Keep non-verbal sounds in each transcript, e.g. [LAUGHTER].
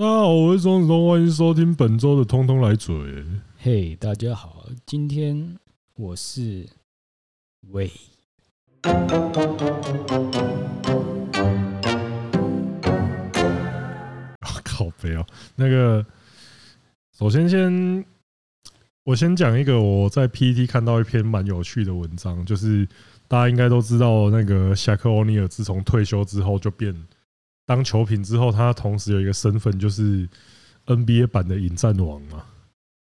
大家好，我是庄子通，欢迎收听本周的《通通来嘴》。嘿，大家好，今天我是喂。靠北哦，那个，首先先，我先讲一个我在 PPT 看到一篇蛮有趣的文章，就是大家应该都知道，那个夏克欧尼尔自从退休之后就变。当球评之后，他同时有一个身份，就是 NBA 版的引战王嘛。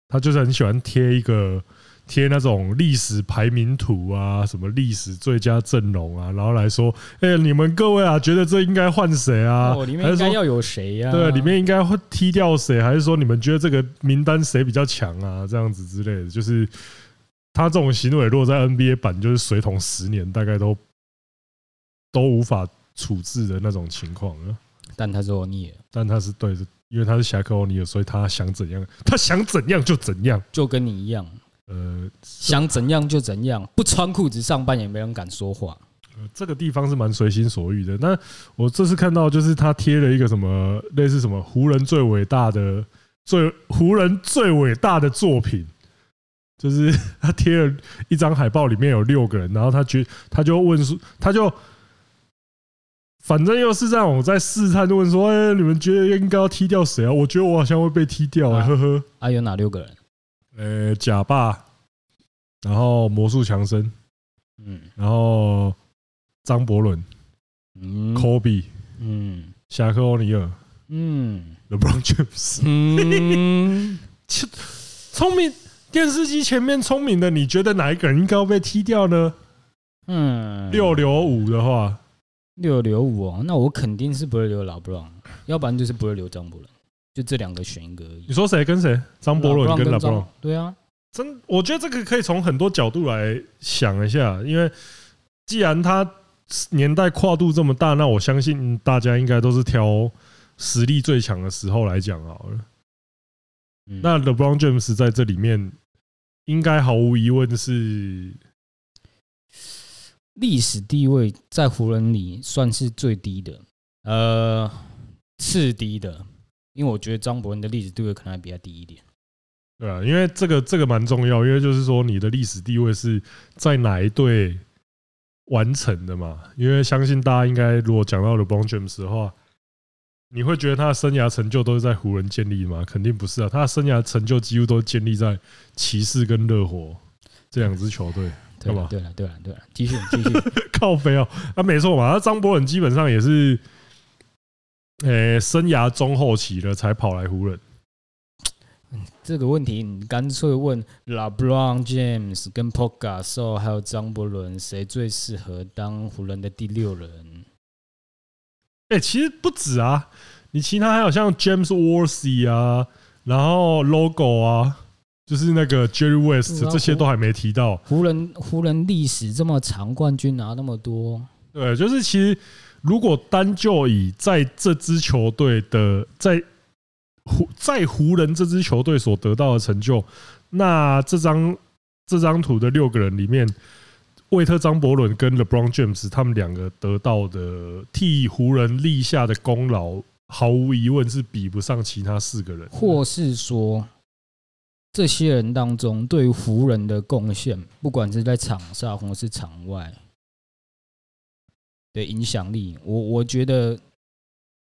他就是很喜欢贴一个贴那种历史排名图啊，什么历史最佳阵容啊，然后来说，哎，你们各位啊，觉得这应该换谁啊？哦，里面应该要有谁呀？对，里面应该会踢掉谁？还是说你们觉得这个名单谁比较强啊？这样子之类的，就是他这种行为，如果在 NBA 版，就是水桶十年，大概都都无法。处置的那种情况啊，但他是欧尼尔，但他是对的，因为他是侠客欧尼尔，所以他想怎样，他想怎样就怎样，就跟你一样，呃，想怎样就怎样，不穿裤子上班也没人敢说话。呃，这个地方是蛮随心所欲的。那我这次看到就是他贴了一个什么类似什么湖人最伟大的最湖人最伟大的作品，就是他贴了一张海报，里面有六个人，然后他觉他就问说他就。反正又是这样，我在试探，就问说：“哎，你们觉得应该要踢掉谁啊？”我觉得我好像会被踢掉，呵呵。啊，有哪六个人？呃，贾霸，然后魔术强森，嗯，然后张伯伦，嗯，Kobe，嗯，侠客欧尼尔，嗯，LeBron James，嗯，[LAUGHS] 聪明电视机前面聪明的，你觉得哪一个人应该要被踢掉呢？嗯，六留五的话。六留五哦，那我肯定是不会留老布朗，要不然就是不会留张伯伦，就这两个选一个而已。你说谁跟谁？张伯伦跟老布朗？对啊，真我觉得这个可以从很多角度来想一下，因为既然他年代跨度这么大，那我相信大家应该都是挑实力最强的时候来讲好了。那 LeBron James 在这里面应该毫无疑问是。历史地位在湖人里算是最低的，呃，次低的，因为我觉得张伯伦的历史地位可能还比较低一点。对啊，因为这个这个蛮重要，因为就是说你的历史地位是在哪一队完成的嘛？因为相信大家应该如果讲到 LeBron James 的话，你会觉得他的生涯成就都是在湖人建立吗？肯定不是啊，他的生涯成就几乎都建立在骑士跟热火这两支球队。对吧？对了，对了，对了，继续，继续，[LAUGHS] 靠飞哦，啊，没错嘛，那张伯伦基本上也是，诶，生涯中后期了才跑来湖人。这个问题你干脆问 LeBron James 跟 Pau Gasol 还有张伯伦，谁最适合当湖人的第六人？哎，其实不止啊，你其他还有像 James Worthy 啊，然后 Logo 啊。就是那个 Jerry West，这些都还没提到。湖人湖人历史这么长，冠军拿那么多。对，就是其实如果单就以在这支球队的在湖在湖人这支球队所得到的成就，那这张这张图的六个人里面，韦特、张伯伦跟 LeBron James 他们两个得到的替湖人立下的功劳，毫无疑问是比不上其他四个人，或是说。这些人当中，对于湖人的贡献，不管是在场上或是场外的影响力，我我觉得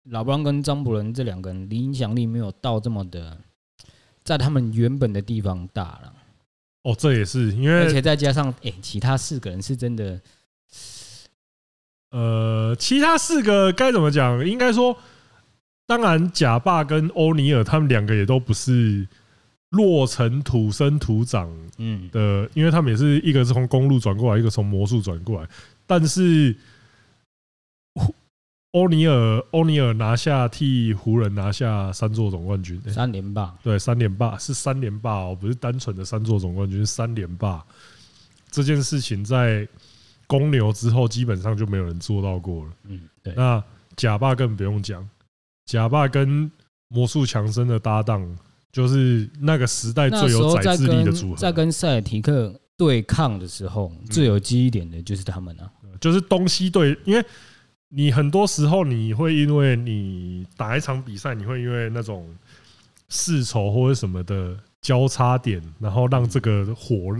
老布朗跟张伯伦这两个人的影响力没有到这么的，在他们原本的地方大了。哦，这也是因为，而且再加上，哎，其他四个人是真的，呃，其他四个该怎么讲？应该说，当然，贾爸跟欧尼尔他们两个也都不是。落成土生土长，嗯的，因为他们也是一个是从公路转过来，一个从魔术转过来。但是欧尼尔，欧尼尔拿下替湖人拿下三座总冠军，三连霸，对，三连霸是三连霸哦，不是单纯的三座总冠军，是三连霸。这件事情在公牛之后基本上就没有人做到过了。嗯，对。那贾霸更不用讲，贾霸跟魔术强森的搭档。就是那个时代最有宰制力的组合，在跟塞尔提克对抗的时候，最有记忆点的就是他们啊，就是东西对，因为你很多时候你会因为你打一场比赛，你会因为那种世仇或者什么的交叉点，然后让这个火，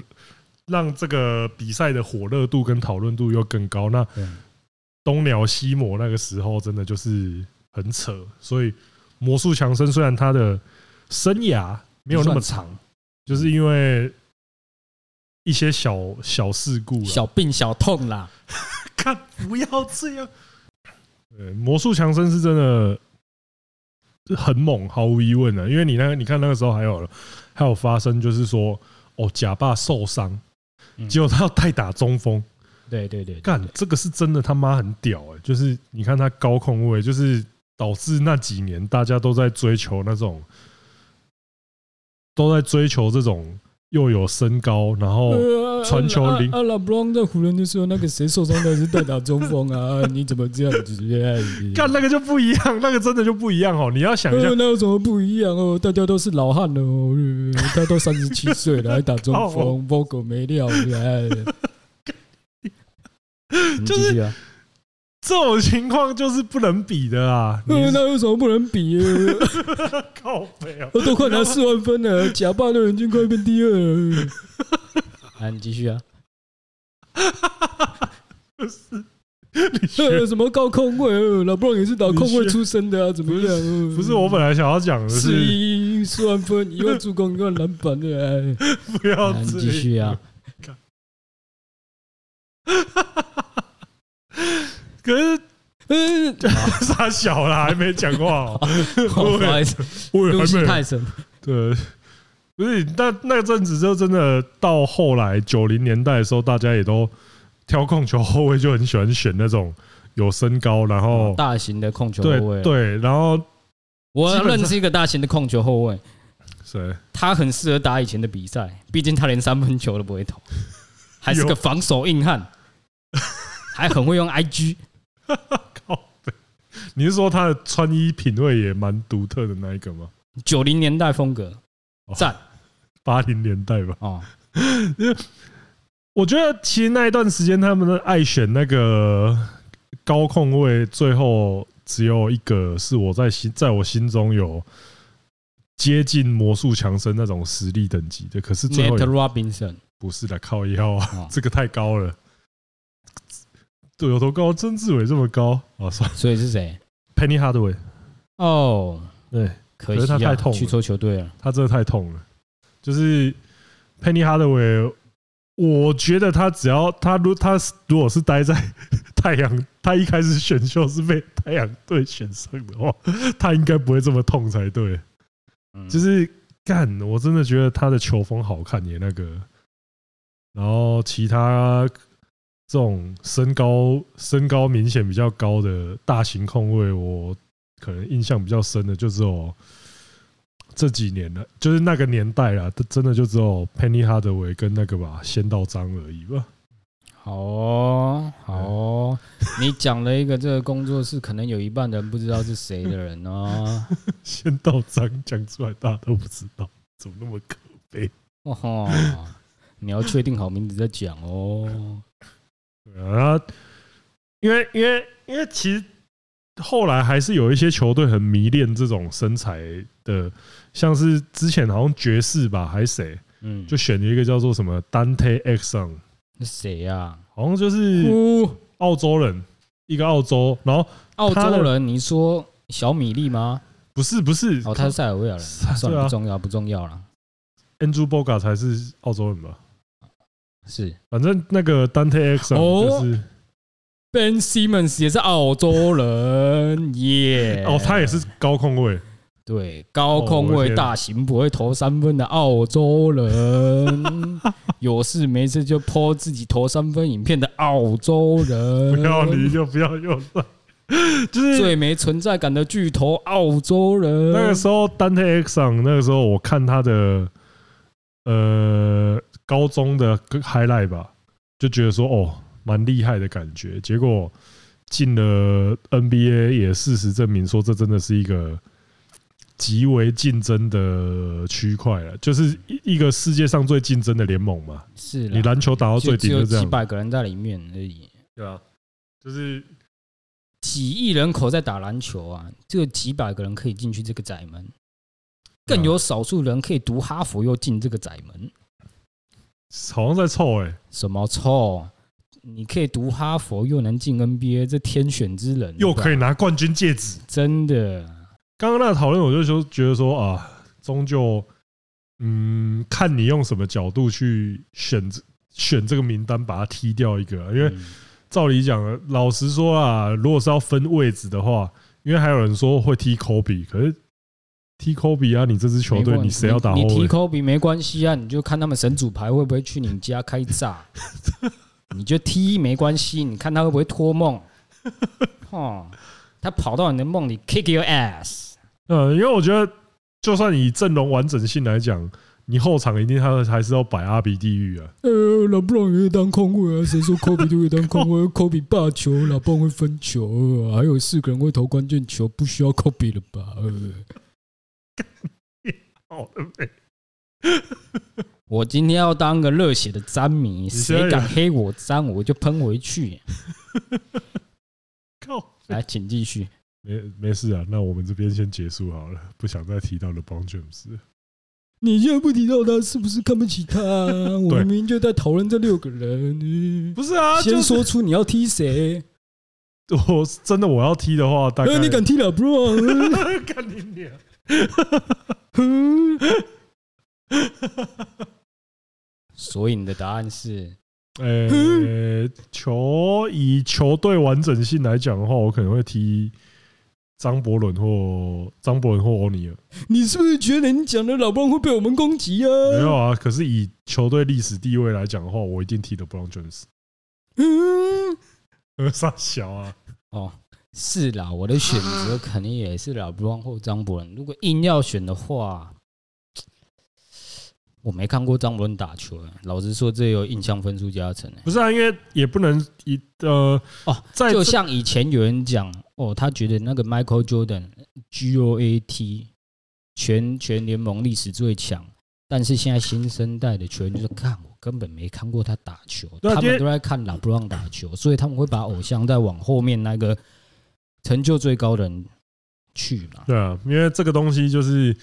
让这个比赛的火热度跟讨论度又更高。那东鸟西魔那个时候真的就是很扯，所以魔术强森虽然他的生涯没有那么长，就是因为一些小小事故、小病小痛啦。[LAUGHS] 看，不要这样。对，魔术强森是真的很猛，毫无疑问的。因为你那个，你看那个时候还有还有发生，就是说哦，假爸受伤，结果他要代打中锋。对对对，干这个是真的他妈很屌哎！就是你看他高控位，就是导致那几年大家都在追求那种，都在追求这种。又有身高，然后传球灵。阿拉布朗在湖人的时候，那个谁受伤的是代打中锋啊？[LAUGHS] 你怎么这样子？干那个就不一样，那个真的就不一样哦。你要想一下，那有什么不一样哦？大家都是老汉了哦，他都三十七岁了，还打中锋，[LAUGHS] 包狗没料。就是。[LAUGHS] 这种情况就是不能比的啊！[LAUGHS] 那有什么不能比？[LAUGHS] 靠北啊！我都快拿四万分了，假扮的人均快变第二了。来，[LAUGHS] 你继续啊！不是，有什么高控位？老布朗也是打控位出身的啊？怎么样？不是，我本来想要讲的是四万分，一万助攻，一万篮板的。不要，你继续啊！可是，嗯，[LAUGHS] 傻小了，还没讲话哦。不好意思，我还没太深。对，不是，那那阵子就真的到后来九零年代的时候，大家也都挑控球后卫，就很喜欢选那种有身高，然后大型的控球后卫。对，然后我认识一个大型的控球后卫，谁？他很适合打以前的比赛，毕竟他连三分球都不会投，还是个防守硬汉，还很会用 IG。[LAUGHS] 靠！你是说他的穿衣品味也蛮独特的那一个吗？九零年代风格，赞。八零年代吧。哦，因为我觉得其实那一段时间他们的爱选那个高控位，最后只有一个是我在心，在我心中有接近魔术强森那种实力等级的。可是最后 Robinson 不是的，靠腰啊，这个太高了。对，有多高？曾志伟这么高啊！算了，所以是谁？Penny Hardaway。哦，对，可惜他太痛，去错球队了。他真的太痛了。就是 Penny Hardaway，我觉得他只要他如他如果是待在 [LAUGHS] 太阳，他一开始选秀是被太阳队选上的话，他应该不会这么痛才对。就是干，我真的觉得他的球风好看耶，那个。然后其他。这种身高身高明显比较高的大型控卫，我可能印象比较深的就只有这几年了，就是那个年代啦，真的就只有 Penny Hardaway 跟那个吧，仙道章而已吧。好哦，好哦，你讲了一个这个工作室可能有一半人不知道是谁的人哦。仙道章讲出来大家都不知道，怎么那么可悲？哦，你要确定好名字再讲哦。啊，因为因为因为其实后来还是有一些球队很迷恋这种身材的，像是之前好像爵士吧，还是谁，嗯，就选了一个叫做什么 Dante Exum，那谁呀？好像就是澳洲人，一个澳洲，然后澳洲人，你说小米粒吗？不是不是，哦，他是塞尔维亚人，算了，不重要不重要了。Andrew Bogut 才是澳洲人吧？是，反正那个 Dante Exum 就是 Ben Simmons 也是澳洲人耶，哦，他也是高空位，对，高空位大型不会投三分的澳洲人，[LAUGHS] 有事没事就 po 自己投三分影片的澳洲人，不要理就不要用了，就是最没存在感的巨头澳洲人。那个时候 Dante Exon 那个时候我看他的，呃。高中的 highlight 吧，就觉得说哦，蛮厉害的感觉。结果进了 NBA，也事实证明说，这真的是一个极为竞争的区块了，就是一个世界上最竞争的联盟嘛。是，你篮球打到最顶就几百个人在里面而已。对啊，就是几亿人口在打篮球啊，就几百个人可以进去这个窄门，更有少数人可以读哈佛又进这个窄门，好像在凑哎，什么凑？你可以读哈佛又能进 NBA，这天选之人，又可以拿冠军戒指，真的。刚刚那个讨论，我就说觉得说啊，终究，嗯，看你用什么角度去选择选这个名单，把它踢掉一个，因为。照理讲，老实说啊，如果是要分位置的话，因为还有人说会踢科比，可是踢科比啊，你这支球队你谁要打后卫？你踢科比没关系啊，你就看他们神主牌会不会去你家开炸，[LAUGHS] 你就踢没关系，你看他会不会托梦？[LAUGHS] 哦，他跑到你的梦里 kick your ass。嗯，因为我觉得，就算以阵容完整性来讲。你后场一定他还是要摆阿比地狱啊！呃，老布朗也会当控卫啊，谁说科比就会当控卫？科比霸球，老布朗会分球，还有四个人会投关键球，不需要科比了吧？好了没。我今天要当个热血的詹迷，谁敢黑我詹，我就喷回去。[LAUGHS] 靠！来，请继续。没没事啊，那我们这边先结束好了，不想再提到了邦詹姆斯。你现在不提到他，是不是看不起他？[LAUGHS] 我们明明就在讨论这六个人。不是啊，先说出你要踢谁。[LAUGHS] 我真的我要踢的话，大概你敢踢了，bro？干你娘！[LAUGHS] 所以你的答案是，呃，球以球队完整性来讲的话，我可能会踢。张伯伦或张伯伦或欧尼尔，你是不是觉得你讲的老布朗会被我们攻击啊？没有啊，可是以球队历史地位来讲的话，我一定踢的布朗詹姆斯。嗯，[LAUGHS] 傻小啊？哦，是啦，我的选择肯定也是老布朗或张伯伦。如果硬要选的话。[TSK] 我没看过张伯伦打球，老实说，这有印象分数加成。不是啊，因为也不能以呃哦，就像以前有人讲哦，他觉得那个 Michael Jordan G O A T 全全联盟历史最强，但是现在新生代的球员就是看我根本没看过他打球，他们都在看老布朗打球，所以他们会把偶像再往后面那个成就最高的人去嘛。对啊，因为这个东西就是。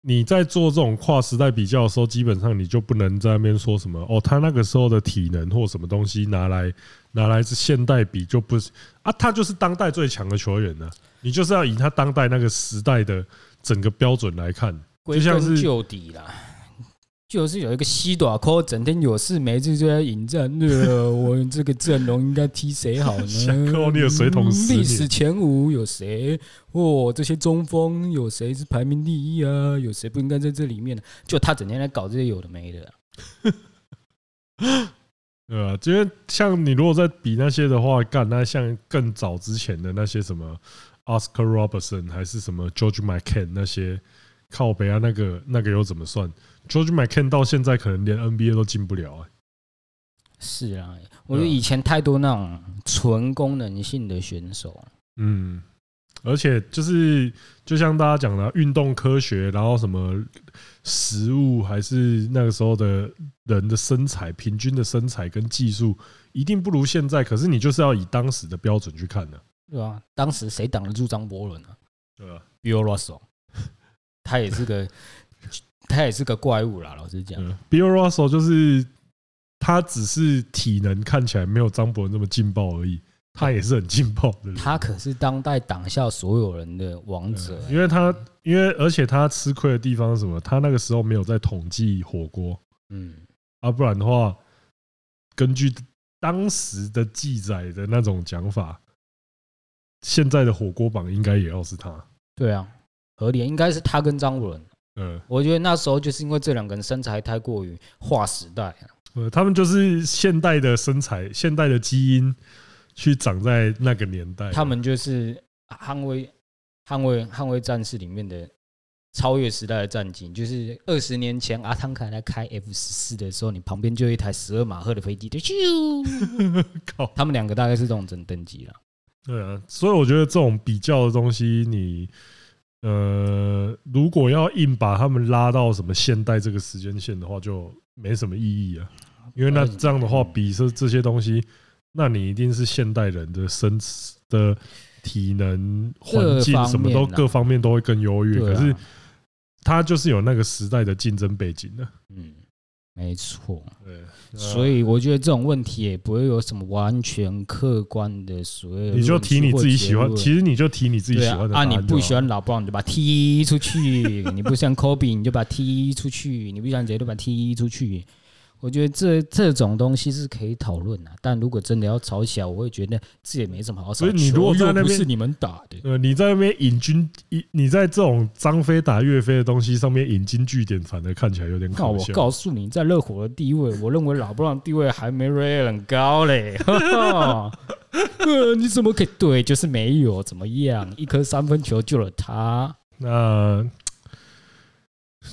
你在做这种跨时代比较的时候，基本上你就不能在那边说什么哦，他那个时候的体能或什么东西拿来拿来是现代比就不是啊，他就是当代最强的球员呢。你就是要以他当代那个时代的整个标准来看，就像是就底啦。就是有一个西短科，整天有事没事就在引战。我这个阵容应该踢谁好呢？[LAUGHS] 你有谁同事？历史前五有谁？哦，这些中锋有谁是排名第一啊？有谁不应该在这里面呢？就他整天在搞这些有的没的。[LAUGHS] 对啊，因为像你如果在比那些的话，干那像更早之前的那些什么 Oscar Robertson 还是什么 George McKen 那些靠北啊，那个那个又怎么算？George McCann 到现在可能连 NBA 都进不了哎。是啊，我觉得以前太多那种纯功能性的选手。嗯，而且就是就像大家讲的，运动科学，然后什么食物，还是那个时候的人的身材，平均的身材跟技术，一定不如现在。可是你就是要以当时的标准去看的。对啊，当时谁挡得住张伯伦啊？对啊，Bill Russell，[LAUGHS] 他也是个。他也是个怪物啦，老实讲。Bill Russell 就是他，只是体能看起来没有张伯伦那么劲爆而已，他也是很劲爆的。他可是当代挡下所有人的王者，因为他，因为而且他吃亏的地方是什么？他那个时候没有在统计火锅，嗯，啊，不然的话，根据当时的记载的那种讲法，现在的火锅榜应该也要是他。对啊，合理，应该是他跟张伯伦。嗯，我觉得那时候就是因为这两个人身材太过于划时代啊。呃，他们就是现代的身材，现代的基因去长在那个年代。他们就是捍卫、捍卫、捍卫战士里面的超越时代的战警。就是二十年前阿汤凯来开 F 十四的时候，你旁边就有一台十二马赫的飞机，就咻。[LAUGHS] 靠，他们两个大概是这种等等级了。对啊，所以我觉得这种比较的东西，你。呃，如果要硬把他们拉到什么现代这个时间线的话，就没什么意义啊。因为那这样的话，比这这些东西，那你一定是现代人的身的体能、环境什么都各方面都会更优越。可是他就是有那个时代的竞争背景的。嗯，没错。对，所以我觉得这种问题也不会有什么完全客观的所谓。你就提你自己喜欢，其实你就提你自己喜欢的啊。你不喜欢老布朗，你就把他踢出去；你不喜欢科比，你就把他踢出去；你不喜欢谁，就把他踢出去。我觉得这这种东西是可以讨论的，但如果真的要吵起来，我会觉得这也没什么好吵。所以你如果在那边是你们打的，呃，你在那边引经，你在这种张飞打岳飞的东西上面引经据典，反而看起来有点搞笑。我告诉你，在热火的地位，我认为老布朗地位还没 Ray 很高嘞。[LAUGHS] 呃，你怎么可以对？就是没有怎么样，一颗三分球救了他。那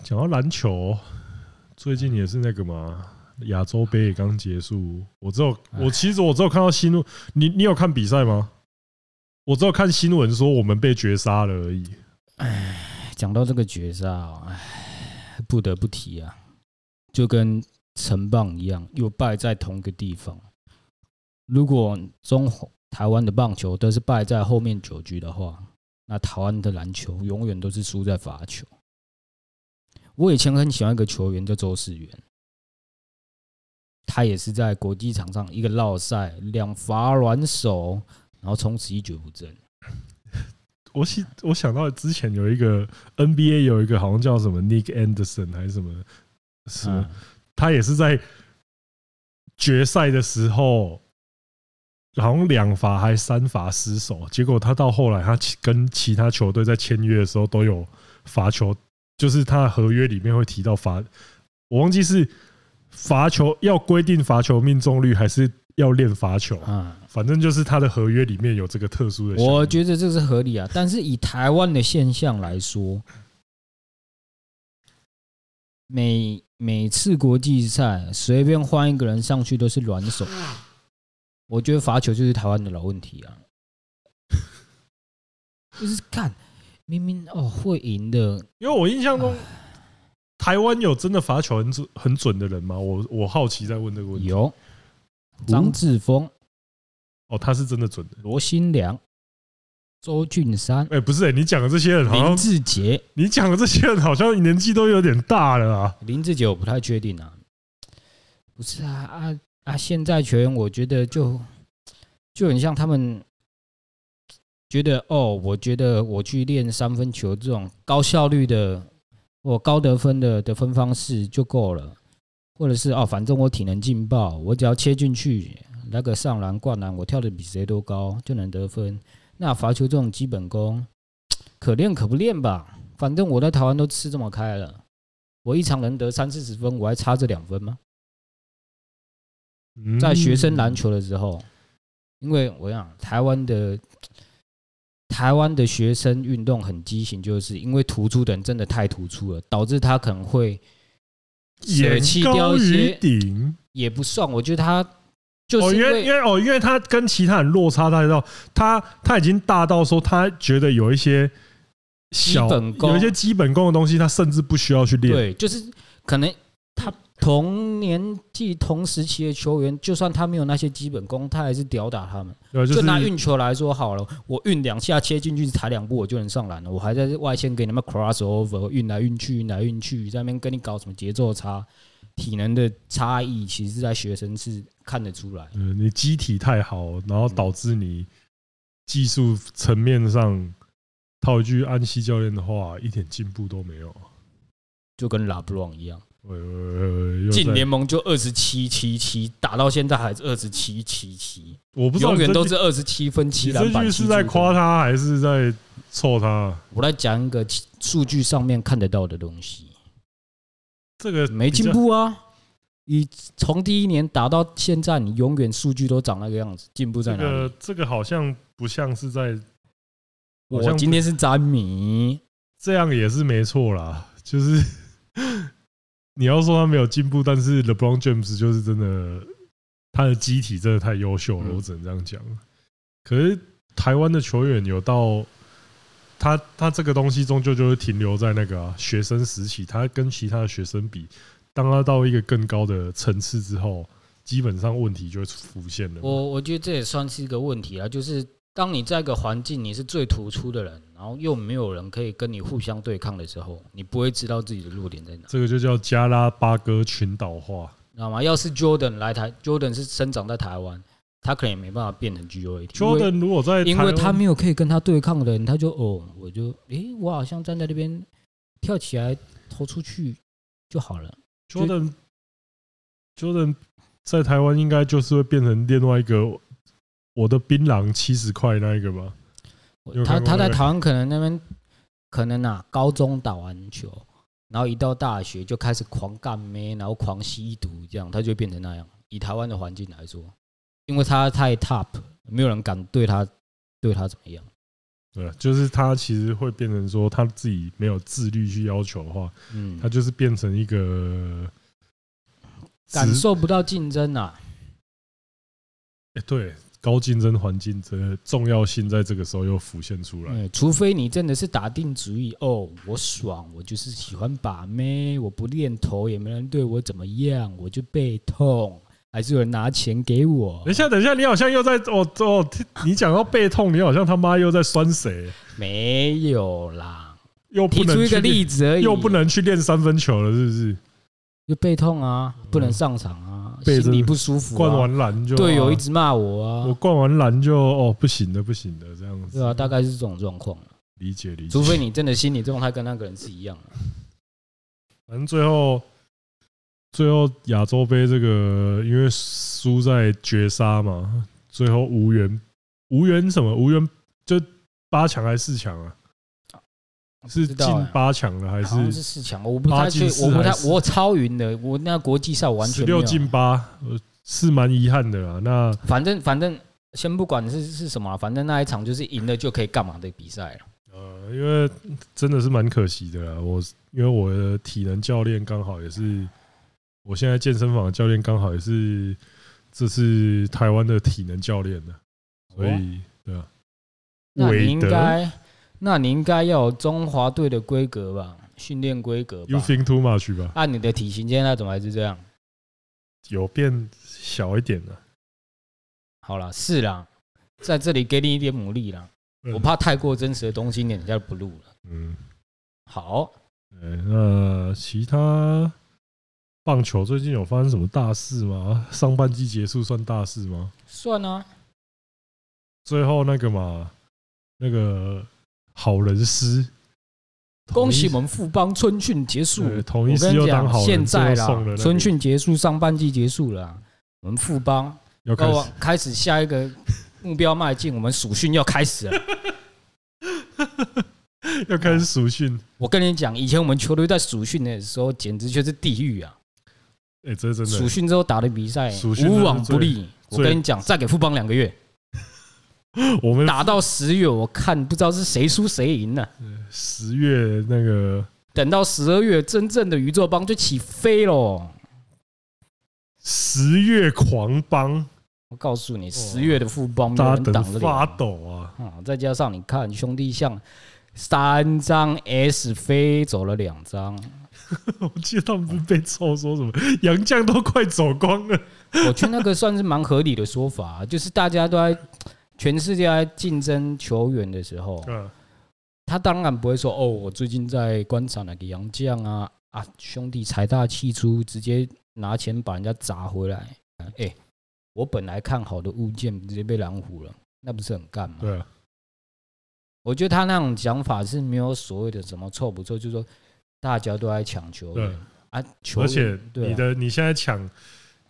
讲到篮球，最近也是那个嘛。亚洲杯也刚结束，我只有我其实我只有看到新闻，你你有看比赛吗？我只有看新闻说我们被绝杀了而已。哎，讲到这个绝杀，哎，不得不提啊，就跟成棒一样，又败在同一个地方。如果中台湾的棒球都是败在后面九局的话，那台湾的篮球永远都是输在罚球。我以前很喜欢一个球员叫周世源。他也是在国际场上一个绕赛两罚软手，然后从此一蹶不振。我想我想到之前有一个 NBA 有一个好像叫什么 Nick Anderson 还是什么，是，他也是在决赛的时候，好像两罚还三罚失手，结果他到后来他跟其他球队在签约的时候都有罚球，就是他的合约里面会提到罚，我忘记是。罚球要规定罚球命中率，还是要练罚球啊？反正就是他的合约里面有这个特殊的。我觉得这是合理啊，但是以台湾的现象来说，每每次国际赛随便换一个人上去都是软手，我觉得罚球就是台湾的老问题啊。[LAUGHS] 就是看明明哦会赢的，因为我印象中。台湾有真的罚球很准很准的人吗？我我好奇在问这个问题。有张志峰，哦，他是真的准的。罗新良、周俊山，哎，不是，你讲的这些人好像林志杰，你讲的这些人好像年纪都有点大了啊。林志杰我不太确定啊。不是啊啊啊！现在球员我觉得就就很像他们觉得哦，我觉得我去练三分球这种高效率的。我高得分的得分方式就够了，或者是哦，反正我体能劲爆，我只要切进去那个上篮灌篮，我跳的比谁都高就能得分。那罚球这种基本功，可练可不练吧？反正我在台湾都吃这么开了，我一场能得三四十分，我还差这两分吗？在学生篮球的时候，因为我想台湾的。台湾的学生运动很畸形，就是因为突出的人真的太突出了，导致他可能会舍弃掉一些。也不算，我觉得他就是因为因为哦，因为他跟其他人落差太大，他他已经大到说他觉得有一些小有一些基本功的东西，他甚至不需要去练。对，就是可能他。同年纪、同时期的球员，就算他没有那些基本功，他还是吊打他们。就拿运球来说好了，我运两下切进去，踩两步我就能上篮了。我还在外线给你们 cross over，运来运去，运来运去，在那边跟你搞什么节奏差、体能的差异，其实在学生是看得出来。嗯，你机体太好，然后导致你技术层面上，套一句安西教练的话，一点进步都没有，就跟拉布朗一样。进联盟就二十七七七，打到现在还是二十七七七。我不知道永远都是二十七分七篮板。这句是在夸他还是在臭他？我来讲一个数据上面看得到的东西。这个没进步啊！你从第一年打到现在，你永远数据都长那个样子，进步在哪里？这个好像不像是在。我今天是詹米，这样也是没错啦，就是。你要说他没有进步，但是 LeBron James 就是真的，他的机体真的太优秀了，我只能这样讲。可是台湾的球员有到他他这个东西终究就是停留在那个、啊、学生时期，他跟其他的学生比，当他到一个更高的层次之后，基本上问题就会浮现了。我我觉得这也算是一个问题啊，就是当你在一个环境你是最突出的人，然后又没有人可以跟你互相对抗的时候，你不会知道自己的弱点在哪。这个就叫加拉巴哥群岛化，知道吗？要是 Jordan 来台，Jordan 是生长在台湾，他可能也没办法变成 GOAT。Jordan 如果在，因为他没有可以跟他对抗的人，他就哦，我就诶，我好像站在那边跳起来投出去就好了。Jordan Jordan 在台湾应该就是会变成另外一个我的槟榔七十块那一个吧？他他在台湾可能那边可能啊，高中打完球，然后一到大学就开始狂干咩，然后狂吸毒，这样他就变成那样。以台湾的环境来说，因为他太 top，没有人敢对他对他怎么样。对，就是他其实会变成说他自己没有自律去要求的话，嗯，他就是变成一个感受不到竞争啊。哎，对。高竞争环境的重要性在这个时候又浮现出来。除非你真的是打定主意哦，我爽，我就是喜欢把妹，我不练头也没人对我怎么样，我就背痛，还是有人拿钱给我。等一下，等一下，你好像又在哦哦，你讲到背痛，你好像他妈又在酸谁？没有啦，又不能提出一个例子而已，又不能去练三分球了，是不是？就背痛啊，不能上场啊。心里不舒服，灌完篮就队友一直骂我啊！我灌完篮就哦，不行的，不行的，这样子。对啊，大概是这种状况。理解理解。除非你真的心理状态跟那个人是一样的。反正最后，最后亚洲杯这个，因为输在绝杀嘛，最后无缘无缘什么无缘，就八强还是四强啊？是进八强了还是？是四强，我不太确定，我不太我超云的，我那国际赛完全十六进八，是蛮遗憾的啦。那反正反正先不管是是什么，反正那一场就是赢了就可以干嘛的比赛了。呃，因为真的是蛮可惜的啦。我因为我的体能教练刚好也是，我现在健身房的教练刚好也是，这是台湾的体能教练呢，所以对啊，那你应该。那你应该要有中华队的规格吧，训练规格。You think too much 吧？按你的体型，现在怎么还是这样？有变小一点了。好了，是啦，在这里给你一点鼓励啦。我怕太过真实的东西，你人家不录了。嗯，好。那其他棒球最近有发生什么大事吗？上半季结束算大事吗？算啊。最后那个嘛，那个。好人师，恭喜我们富邦春训结束。统一狮又当好人，现在啦，春训结束，上半季结束了，我们富邦要开始下一个目标迈进。我们暑训要开始了，[LAUGHS] 要开始暑训。我跟你讲，以前我们球队在暑训的时候，简直就是地狱啊！哎，这真的。暑训之后打的比赛无往不利。我跟你讲，再给富邦两个月。[LAUGHS] 我们打到十月，我看不知道是谁输谁赢呢。十月那个，等到十二月，真正的宇宙帮就起飞喽。十月狂帮，我告诉你，十月的富邦大家等发抖啊！再加上你看兄弟像三张 S 飞走了两张，[LAUGHS] 我记得他们不是被臭说什么杨将都快走光了。我觉得那个算是蛮合理的说法，就是大家都在。全世界在竞争球员的时候，他当然不会说：“哦，我最近在观察哪个洋将啊啊，兄弟财大气粗，直接拿钱把人家砸回来。”哎，我本来看好的物件直接被拦虎了，那不是很干嘛？对，我觉得他那种讲法是没有所谓的什么错不错，就是说大家都在抢球员啊，而且你的你现在抢。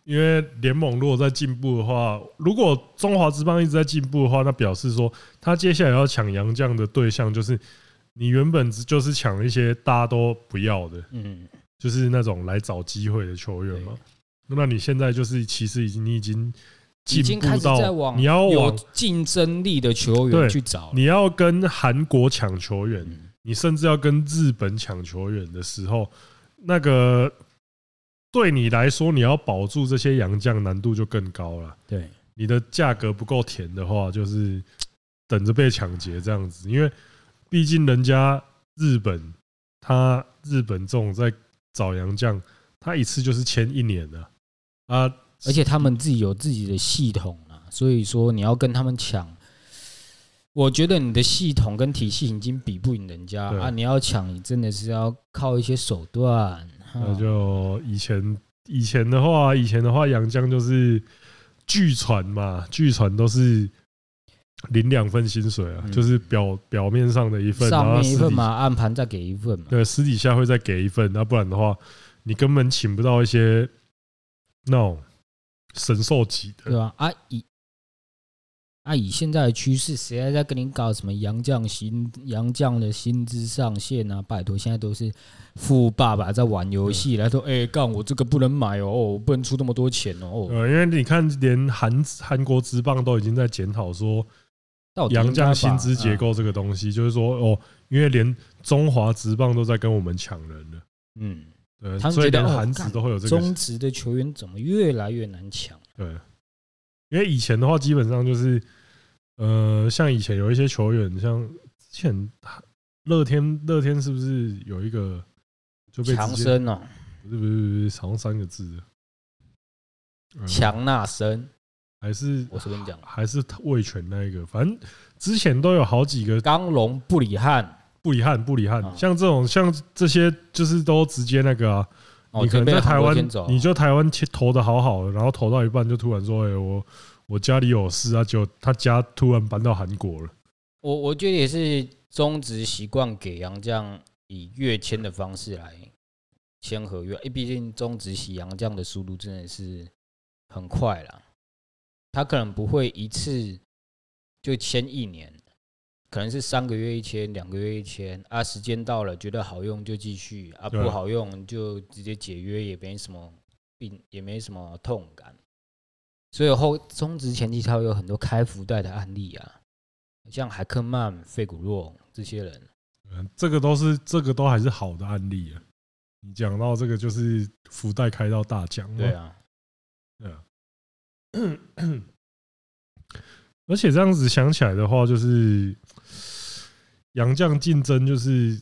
因为联盟如果在进步的话，如果中华职棒一直在进步的话，那表示说他接下来要抢洋将的对象就是你原本就是抢一些大家都不要的，嗯，就是那种来找机会的球员嘛。那你现在就是其实已经你已经进步到你要往竞争力的球员去找，你要跟韩国抢球员，你甚至要跟日本抢球员的时候，那个。对你来说，你要保住这些洋将难度就更高了。对，你的价格不够甜的话，就是 [TSK] 等着被抢劫这样子。因为毕竟人家日本，他日本这种在找洋将，他一次就是签一年的啊，而且他们自己有自己的系统啊，所以说你要跟他们抢，我觉得你的系统跟体系已经比不赢人家啊！你要抢，你真的是要靠一些手段。那就以前以前的话，以前的话，杨江就是据传嘛，据传都是领两份薪水啊，就是表表面上的一份，上面一份嘛，暗盘再给一份嘛。对，私底下会再给一份，那不然的话，你根本请不到一些那种神兽级的，对吧？啊，以啊，以现在的趋势，谁还在跟你搞什么洋将薪、洋将的薪资上限啊？拜托，现在都是富爸爸在玩游戏，来说，哎，干我这个不能买哦，我不能出那么多钱哦。呃，因为你看，连韩韩国职棒都已经在检讨说，洋将薪资结构这个东西，就是说，哦，因为连中华职棒都在跟我们抢人了。嗯，对，他们觉得韩职都会有这个中职的球员怎么越来越难抢？对，因为以前的话，基本上就是。呃，像以前有一些球员，像之前乐天，乐天是不是有一个就被强生哦？不是不是不是，好像三个字的强纳生，还是我是跟你讲，还是味全那一个，反正之前都有好几个刚龙布里汉，布里汉布里汉，像这种像这些就是都直接那个啊，你可能在台湾，你就台湾投的好好的，然后投到一半就突然说，哎我。我家里有事啊，就他家突然搬到韩国了。我我觉得也是中职习惯给杨将以月签的方式来签合约，因为毕竟中职洗杨将的速度真的是很快啦。他可能不会一次就签一年，可能是三个月一千，两个月一千啊。时间到了觉得好用就继续啊，不好用就直接解约，也没什么病，也没什么痛感。所以后中值前期才会有很多开福袋的案例啊，像海克曼、费古洛这些人，嗯，这个都是这个都还是好的案例啊。你讲到这个就是福袋开到大奖，对啊，对啊。[COUGHS] 而且这样子想起来的话，就是洋将竞争，就是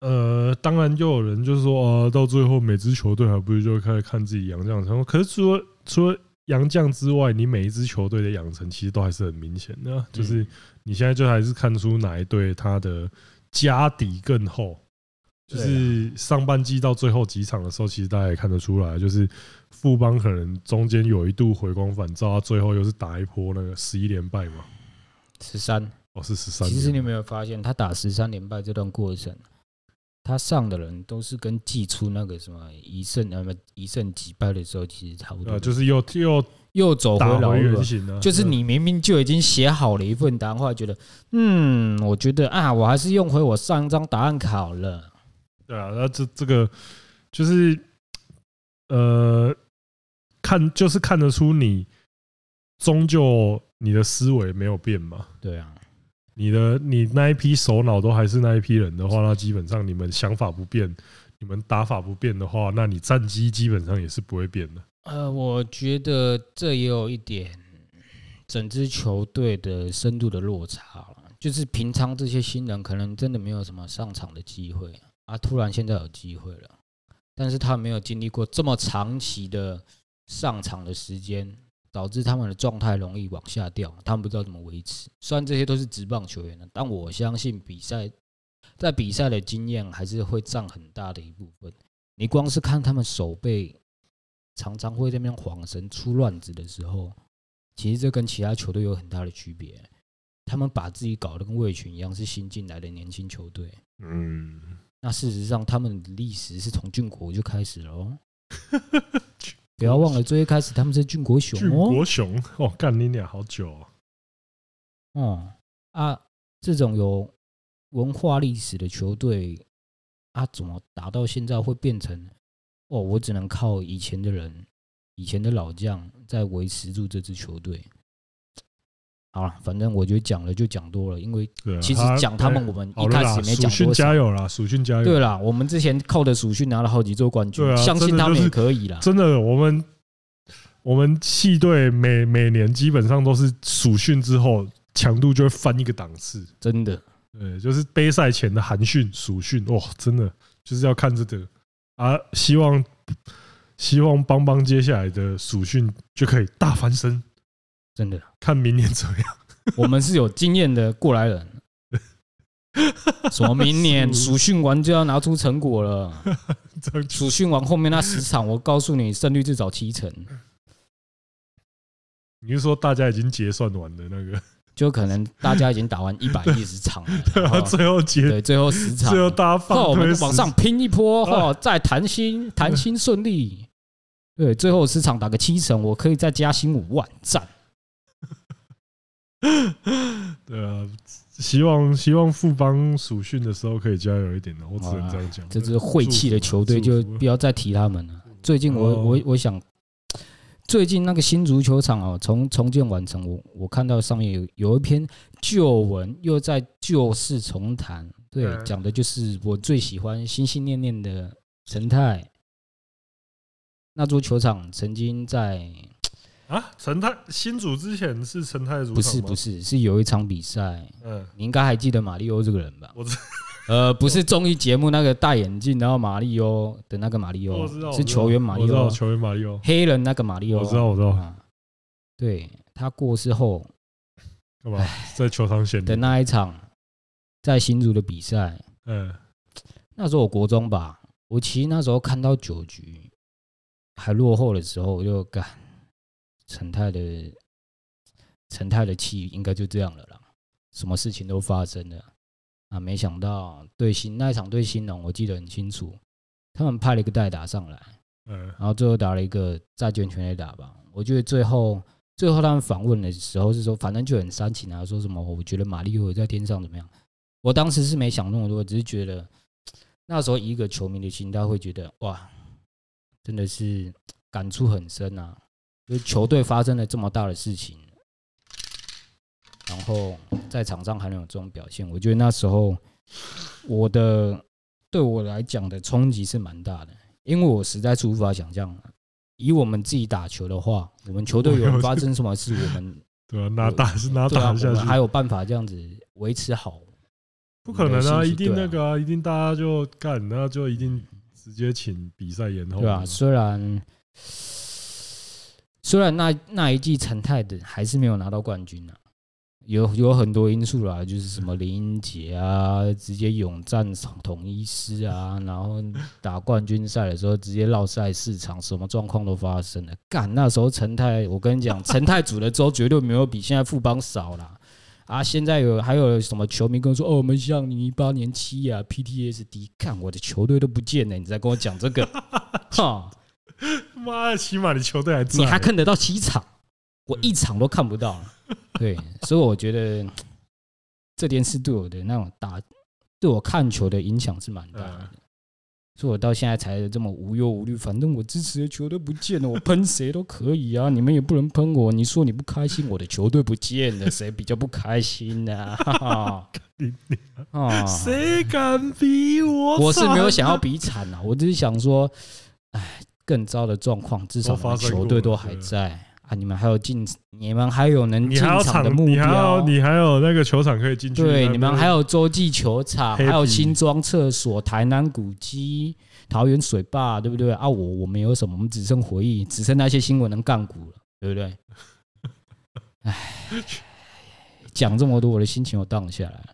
呃，当然又有人就是说啊，到最后每支球队还不是就会开始看自己洋将，成功。可是除了除了洋将之外，你每一支球队的养成其实都还是很明显的，就是你现在就还是看出哪一队他的家底更厚，就是上半季到最后几场的时候，其实大家也看得出来，就是富邦可能中间有一度回光返照，最后又是打一波那个十一连败嘛，十三哦是十三。其实你有没有发现，他打十三连败这段过程，他上的人都是跟季初那个什么一胜那么一胜几败的时候其实差不多，就是又又。又走回老路了，就是你明明就已经写好了一份答案，后来觉得，嗯，我觉得啊，我还是用回我上一张答案考了。对啊，那这这个就是呃，看就是看得出你终究你的思维没有变嘛。对啊，你的你那一批首脑都还是那一批人的话，那基本上你们想法不变，你们打法不变的话，那你战绩基本上也是不会变的。呃，我觉得这也有一点整支球队的深度的落差了。就是平常这些新人可能真的没有什么上场的机会啊，突然现在有机会了，但是他没有经历过这么长期的上场的时间，导致他们的状态容易往下掉，他们不知道怎么维持。虽然这些都是职棒球员，但我相信比赛在比赛的经验还是会占很大的一部分。你光是看他们手背。常常会在那边晃神出乱子的时候，其实这跟其他球队有很大的区别。他们把自己搞得跟魏群一样，是新进来的年轻球队。嗯，那事实上他们的历史是从俊国就开始了哦。[LAUGHS] 不要忘了，最一开始他们是俊国雄哦。俊国雄哦，干你俩好久哦。哦啊，这种有文化历史的球队，啊，怎么打到现在会变成？哦，我只能靠以前的人，以前的老将在维持住这支球队。好了，反正我觉得讲了就讲多了，因为其实讲他们，我们一开始没讲多。属训加油啦，蜀训加油。对啦，我们之前靠的蜀训拿了好几座冠军，相信他们也可以啦。真的，我们我们系队每每年基本上都是蜀训之后强度就会翻一个档次，真的。对，就是杯赛前的寒训、暑训，哇，真的就是要看这个。啊，希望希望邦邦接下来的暑训就可以大翻身，真的，看明年怎么样。[LAUGHS] 我们是有经验的过来人。[LAUGHS] 什么明年暑训完就要拿出成果了？[LAUGHS] 暑训完后面那十场，我告诉你胜率至少七成。你是说大家已经结算完的那个？就可能大家已经打完一百一十场了，对啊，最后结对最后十场，最后大家放，我们往上拼一波哈，再谈心谈心顺利。对，最后十场打个七成，我可以再加薪五万赞。[LAUGHS] 对啊。希望希望富邦暑训的时候可以加油一点的，我只能这样讲。这支晦气的球队就不要再提他们了。最近我我我想，最近那个新足球场哦，从重建完成，我我看到上面有有一篇旧文，又在旧事重谈。对，讲的就是我最喜欢、心心念念的陈泰。那座球场曾经在。啊，陈泰新组之前是陈泰主？不是不是，是有一场比赛。嗯，你应该还记得马里欧这个人吧？我知，呃，不是综艺节目那个戴眼镜，然后马里欧的那个马里欧，是球员马里欧，球员马里欧，黑人那个马里欧。我知道，我知道。对，他过世后，干嘛在球场显的那一场，在新组的比赛。嗯，那时候我国中吧，我其实那时候看到九局还落后的时候，我就干。陈泰的陈泰的气应该就这样了啦，什么事情都发生了啊！没想到对新那一场对新农，我记得很清楚，他们派了一个代打上来，嗯，然后最后打了一个债券全垒打吧。我觉得最后最后他们访问的时候是说，反正就很煽情啊，说什么我觉得马力欧在天上怎么样？我当时是没想那么多，只是觉得那时候一个球迷的心，他会觉得哇，真的是感触很深啊。就球队发生了这么大的事情，然后在场上还能有这种表现，我觉得那时候我的对我来讲的冲击是蛮大的，因为我实在是无法想象，以我们自己打球的话，我们球队有人发生什么事，我们 [LAUGHS] 对啊，拿打是拿打下去，还有办法这样子维持好？不可能啊，一定那个啊，一定大家就干，那就一定直接请比赛延后，对啊，虽然。虽然那那一季陈泰的还是没有拿到冠军啊，有有很多因素啦，就是什么林英杰啊，直接勇战统一师啊，[LAUGHS] 然后打冠军赛的时候直接绕赛市场，什么状况都发生了。干那时候陈泰，我跟你讲，[LAUGHS] 陈泰组的州绝对没有比现在富邦少啦。啊！现在有还有什么球迷跟我说：“哦，我们像你一八年七啊，PTSD，看我的球队都不见了，你在跟我讲这个，[LAUGHS] 哈。” [LAUGHS] 妈的，起码你球队还在，你还看得到七场，我一场都看不到。[LAUGHS] 对，所以我觉得这件事对我的那种打，对我看球的影响是蛮大的。所以我到现在才这么无忧无虑，反正我支持的球队不见了，我喷谁都可以啊，[LAUGHS] 你们也不能喷我。你说你不开心，我的球队不见了，谁比较不开心呢？啊，谁敢比我？我是没有想要比惨啊，我只是想说，哎。更糟的状况，至少球队都还在啊！你们还有进，你们还有能进场的目标，你还有那个球场可以进去。对，你们还有洲际球场，还有新庄厕所、台南古迹、桃园水坝，对不对啊？我我们有什么？我们只剩回忆，只剩那些新闻能干股了，对不对？唉，讲这么多，我的心情又 down 下来了。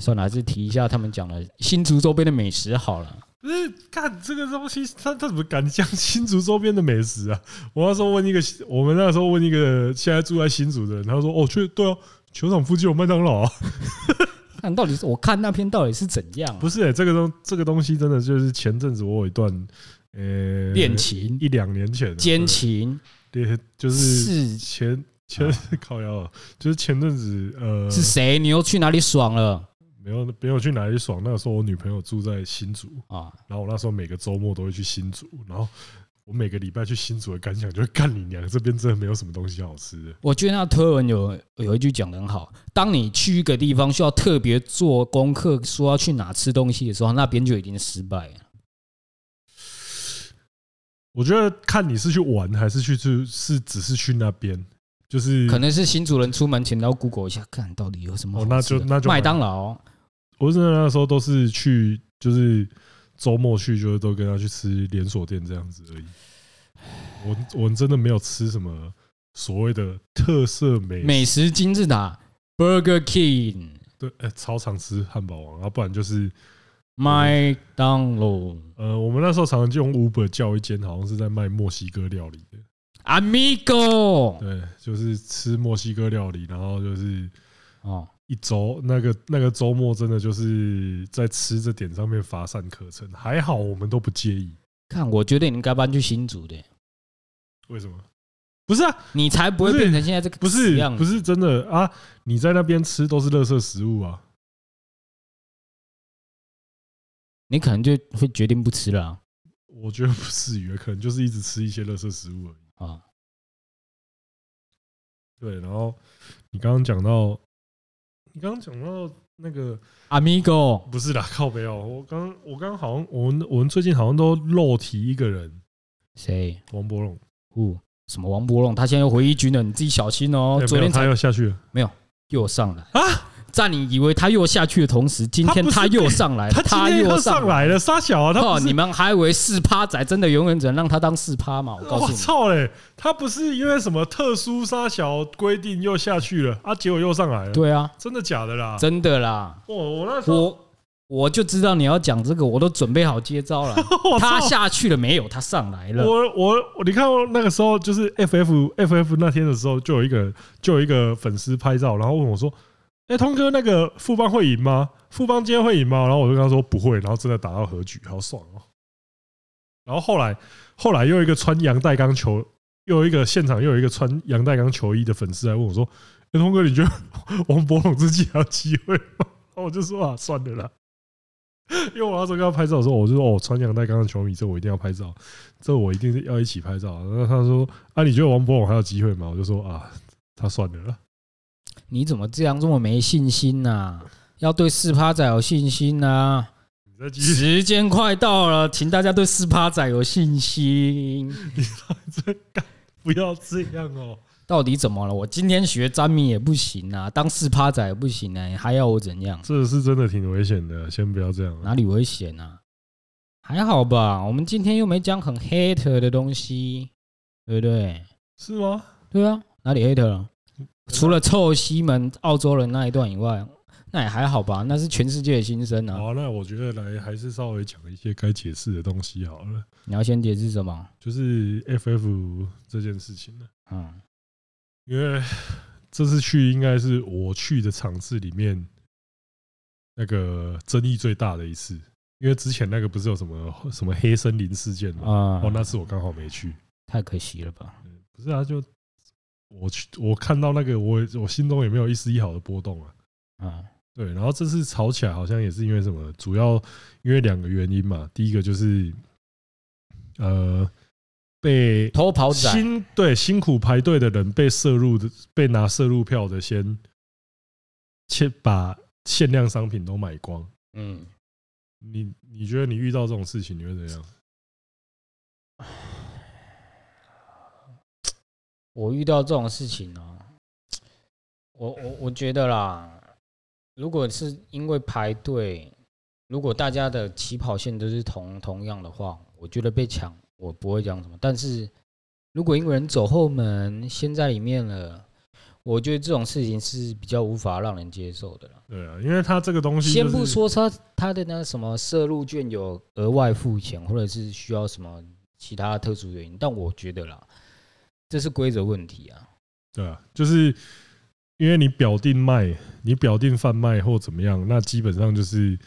算了，还是提一下他们讲的新竹周边的美食好了。不是看这个东西，他他怎么敢讲新竹周边的美食啊？我那时候问一个，我们那时候问一个现在住在新竹的人，他说：“哦，去对哦，球场附近有麦当劳啊。”看到底是我看那篇到底是怎样？不是哎，这个东这个东西真的就是前阵子我有一段呃恋情，一两年前奸情，对，就是前前 [LAUGHS] 靠腰，就是前阵子呃是谁？你又去哪里爽了？没有，没有去哪里爽。那个时候我女朋友住在新竹啊，然后我那时候每个周末都会去新竹，然后我每个礼拜去新竹的感想就是干你娘，这边真的没有什么东西好吃的。我觉得那推文有有一句讲的很好，当你去一个地方需要特别做功课，说要去哪吃东西的时候，那边就已经失败了。我觉得看你是去玩还是去去是只是去那边。就是可能是新主人出门前，然后 Google 一下，看到底有什么。哦，那就那就麦当劳。我真的那时候都是去，就是周末去，就是都跟他去吃连锁店这样子而已。我我真的没有吃什么所谓的特色美美食金字塔 Burger King，对，哎，超常吃汉堡王，要不然就是麦当劳。呃，我们那时候常常就用 Uber 叫一间，好像是在卖墨西哥料理的。Amigo，对，就是吃墨西哥料理，然后就是哦，一周那个那个周末真的就是在吃这点上面乏善可陈。还好我们都不介意。看，我觉得你应该搬去新竹的。为什么？不是啊，你才不会变成现在这个不是不是真的啊！你在那边吃都是垃圾食物啊，你可能就会决定不吃了啊。我觉得不至于，可能就是一直吃一些垃圾食物而已啊。对，然后你刚刚讲到，你刚刚讲到那个 Amigo，不是啦，[LAUGHS] 靠北哦！我刚我刚好像我们我们最近好像都漏提一个人，谁？王伯龙。哦，什么王伯龙？他现在又回一军了，你自己小心哦。昨天他又下去了，没有，又上来啊！在你以为他又下去的同时，今天他又上来，他又上来了，[LAUGHS] 杀小啊！他你们还以为四趴仔真的永远只能让他当四趴吗？我告诉你，我操嘞！他不是因为什么特殊杀小规定又下去了啊？结果又上来了。对啊，真的假的啦？真的啦！我我那时候。我就知道你要讲这个，我都准备好接招了。[LAUGHS] 他下去了没有？他上来了。我我你看，那个时候就是 FF FF 那天的时候，就有一个就有一个粉丝拍照，然后问我说：“哎，通哥，那个富邦会赢吗？富邦今天会赢吗？”然后我就跟他说：“不会。”然后真的打到和局，好爽哦。然后后来后来又一个穿阳代钢球，又一个现场又有一个穿阳代钢球衣的粉丝来问我说：“哎，通哥，你觉得 [LAUGHS] 王柏融自己还有机会吗？” [LAUGHS] 我就说：“啊，算了啦。”因为我那时候跟他拍照的时候，我就说：“哦，穿阳代钢的球迷，这我一定要拍照，这我一定是要一起拍照。”然后他说：“啊，你觉得王柏融还有机会吗？”我就说：“啊，他算了啦。”你怎么这样这么没信心呐？要对四趴仔有信心呐！时间快到了，请大家对四趴仔有信心。[LAUGHS] 你这干不要这样哦。到底怎么了？我今天学詹米也不行啊，当四趴仔也不行啊，还要我怎样？这是真的挺危险的，先不要这样。哪里危险啊？还好吧，我们今天又没讲很 hater 的东西，对不对？是吗？对啊，哪里 hater 了？除了臭西门澳洲人那一段以外，那也还好吧，那是全世界的心声啊。好，那我觉得来还是稍微讲一些该解释的东西好了。你要先解释什么？就是 FF 这件事情呢。嗯。因为这次去应该是我去的场次里面那个争议最大的一次，因为之前那个不是有什么什么黑森林事件吗？啊，哦，那次我刚好没去，太可惜了吧？不是啊，就我去，我看到那个，我我心中也没有一丝一毫的波动啊。啊，对，然后这次吵起来好像也是因为什么？主要因为两个原因嘛。第一个就是呃。被偷跑仔辛对辛苦排队的人被摄入的被拿摄入票的先，先把限量商品都买光。嗯，你你觉得你遇到这种事情你会怎样？我遇到这种事情呢，我我我觉得啦，如果是因为排队，如果大家的起跑线都是同同样的话，我觉得被抢。我不会讲什么，但是如果因为人走后门先在里面了，我觉得这种事情是比较无法让人接受的了。对啊，因为他这个东西，先不说他他的那个什么摄入券有额外付钱，或者是需要什么其他特殊原因，但我觉得啦，这是规则问题啊。对啊，就是因为你表定卖，你表定贩卖或怎么样，那基本上就是。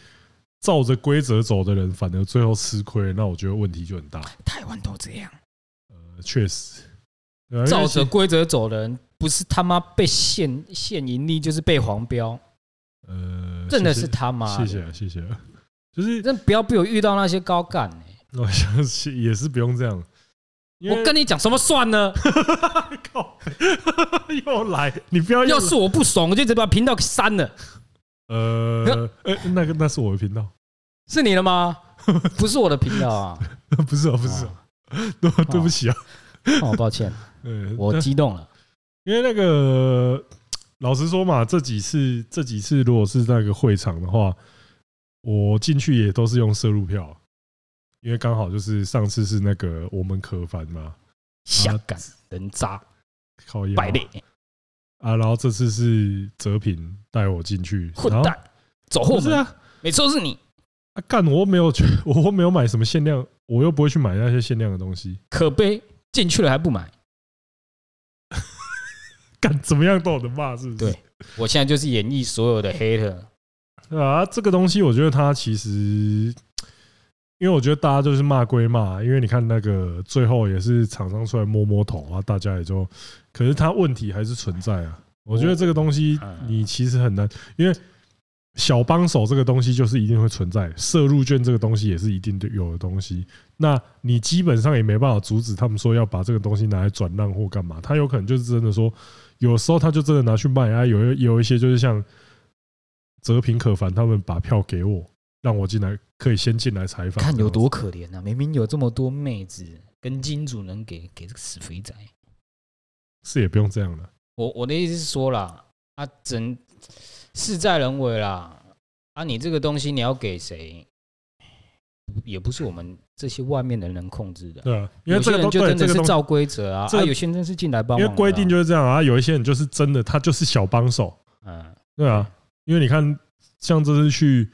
照着规则走的人，反而最后吃亏，那我觉得问题就很大。台湾都这样。呃，确实，照着规则走的人，不是他妈被限限盈利，就是被黄标。呃，真的是他妈。谢谢啊，谢谢啊。就是，真不要被我遇到那些高干呢。[LAUGHS] 我相信也是不用这样。我跟你讲，什么算呢？[LAUGHS] 靠！[LAUGHS] 又来，你不要。要是我不爽，我就直接把频道给删了。呃，哎，那个那是我的频道，是你的吗？[LAUGHS] 不是我的频道啊，不是啊，不是，对对不起啊，哦，抱歉，我激动了，因为那个老实说嘛，这几次这几次如果是那个会场的话，我进去也都是用射入票，因为刚好就是上次是那个我们可凡嘛，下感人渣，靠腰败类啊！然后这次是泽平带我进去，混蛋，走后门啊！每次都是你啊！干，我没有去，[LAUGHS] 我又没有买什么限量，我又不会去买那些限量的东西，可悲，进去了还不买，[LAUGHS] 干怎么样都有的骂，是不是？对，我现在就是演绎所有的 hater 啊！这个东西我觉得它其实。因为我觉得大家就是骂归骂，因为你看那个最后也是厂商出来摸摸头啊，大家也就，可是它问题还是存在啊。我觉得这个东西你其实很难，因为小帮手这个东西就是一定会存在，摄入券这个东西也是一定有的东西。那你基本上也没办法阻止他们说要把这个东西拿来转让或干嘛，他有可能就是真的说，有时候他就真的拿去卖啊。有有一些就是像泽平可凡他们把票给我。让我进来，可以先进来采访，看有多可怜啊！明明有这么多妹子跟金主能给给这个死肥仔，是也不用这样了。我我的意思是说啦，啊，真事在人为啦，啊，你这个东西你要给谁，也不是我们这些外面的人能控制的。对啊，因为这个人就真的是照规则啊，啊，有些人是进来帮忙，因为规定就是这样啊。有一些人就是真的，他就是小帮手。嗯，对啊，因为你看，像这次去。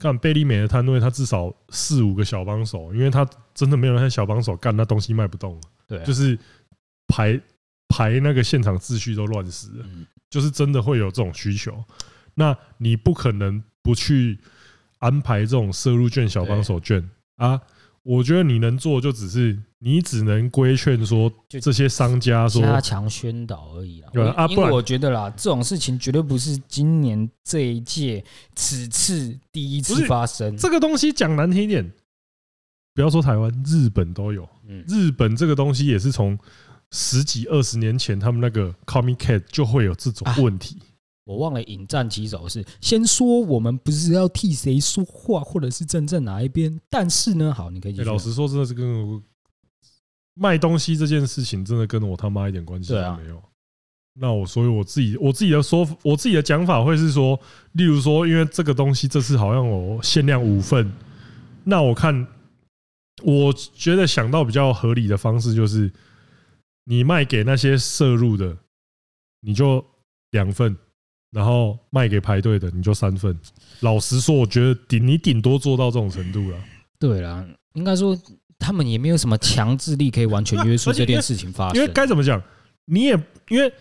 看贝利美的摊位，他至少四五个小帮手，因为他真的没有那些小帮手干，那东西卖不动。对，就是排排那个现场秩序都乱死了，就是真的会有这种需求。那你不可能不去安排这种摄入券小帮手券啊。我觉得你能做，就只是你只能规劝说，这些商家说加强宣导而已啦。因为我觉得啦，这种事情绝对不是今年这一届此次第一次发生。这个东西讲难听一点，不要说台湾，日本都有。日本这个东西也是从十几二十年前，他们那个 Comic Cat 就会有这种问题。我忘了引战起手是先说我们不是要替谁说话，或者是站在哪一边。但是呢，好，你可以。老实说，真的是跟我卖东西这件事情，真的跟我他妈一点关系都没有。那我所以我自己我自己的说，我自己的讲法会是说，例如说，因为这个东西这次好像我限量五份，那我看我觉得想到比较合理的方式就是，你卖给那些摄入的，你就两份。然后卖给排队的，你就三份。老实说，我觉得顶你顶多做到这种程度了。对啦，应该说他们也没有什么强制力可以完全约束这件事情发生。因为该怎么讲，你也因为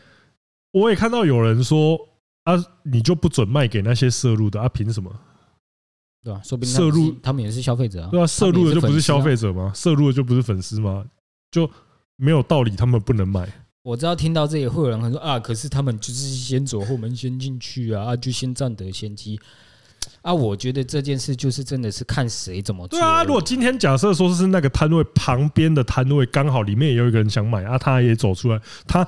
我也看到有人说啊，你就不准卖给那些摄入的啊？凭什么？对吧？说不定摄入他们也是消费者啊。对啊，摄入的就不是消费者吗？摄入的就不是粉丝吗？就没有道理，他们不能买。我知道听到这里会有人会说啊，可是他们就是先走后门先进去啊，就先占得先机啊。我觉得这件事就是真的是看谁怎么做。对啊，如果今天假设说是那个摊位旁边的摊位刚好里面也有一个人想买啊，他也走出来，他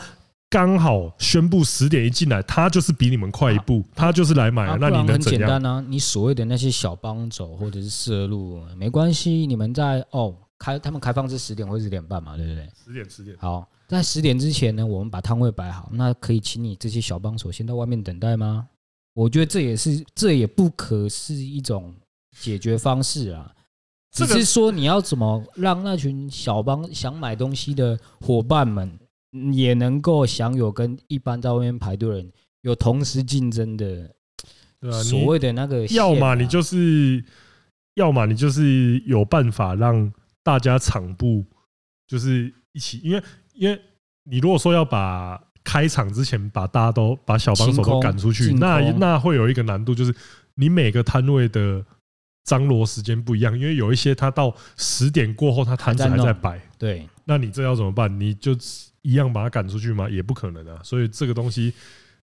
刚好宣布十点一进来，他就是比你们快一步，他就是来买，那你？很简单啊，你所谓的那些小帮手或者是涉路没关系，你们在哦开他们开放是十点或十点半嘛，对不对？十点十点好。在十点之前呢，我们把摊位摆好，那可以请你这些小帮手先到外面等待吗？我觉得这也是，这也不可是一种解决方式啊。只是说你要怎么让那群小帮想买东西的伙伴们也能够享有跟一般在外面排队的人有同时竞争的，对啊，所谓的那个，要么你就是，要么你就是有办法让大家场部就是一起，因为。因为你如果说要把开场之前把大家都把小帮手都赶出去，那那会有一个难度，就是你每个摊位的张罗时间不一样，因为有一些他到十点过后，他摊子还在摆。对，那你这要怎么办？你就一样把他赶出去吗？也不可能啊。所以这个东西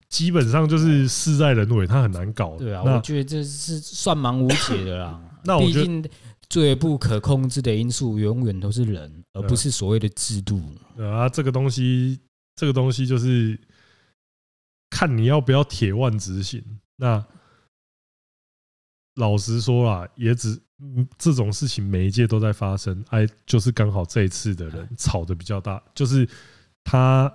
基本上就是事在人为，他很难搞。对啊，我觉得这是算蛮无解的啦。那毕竟。最不可控制的因素永远都是人，而不是所谓的制度。啊，这个东西，这个东西就是看你要不要铁腕执行。那老实说啦，也只这种事情每一届都在发生。哎，就是刚好这一次的人吵得比较大，就是他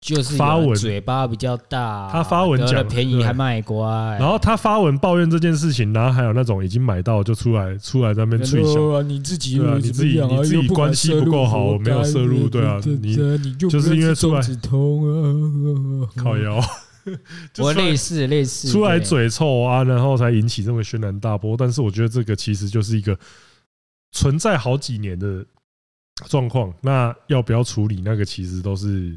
就是发文嘴巴比较大，他发文讲便宜还卖乖，然后他发文抱怨这件事情，然后还有那种已经买到就出来出来在那边吹箫，你自己对啊，你自己你自己关系不够好，我没有摄入，对啊，你就是因为出来靠腰，[LAUGHS] 我类似类似出来嘴臭啊，然后才引起这么轩然大波。但是我觉得这个其实就是一个存在好几年的状况，那要不要处理？那个其实都是。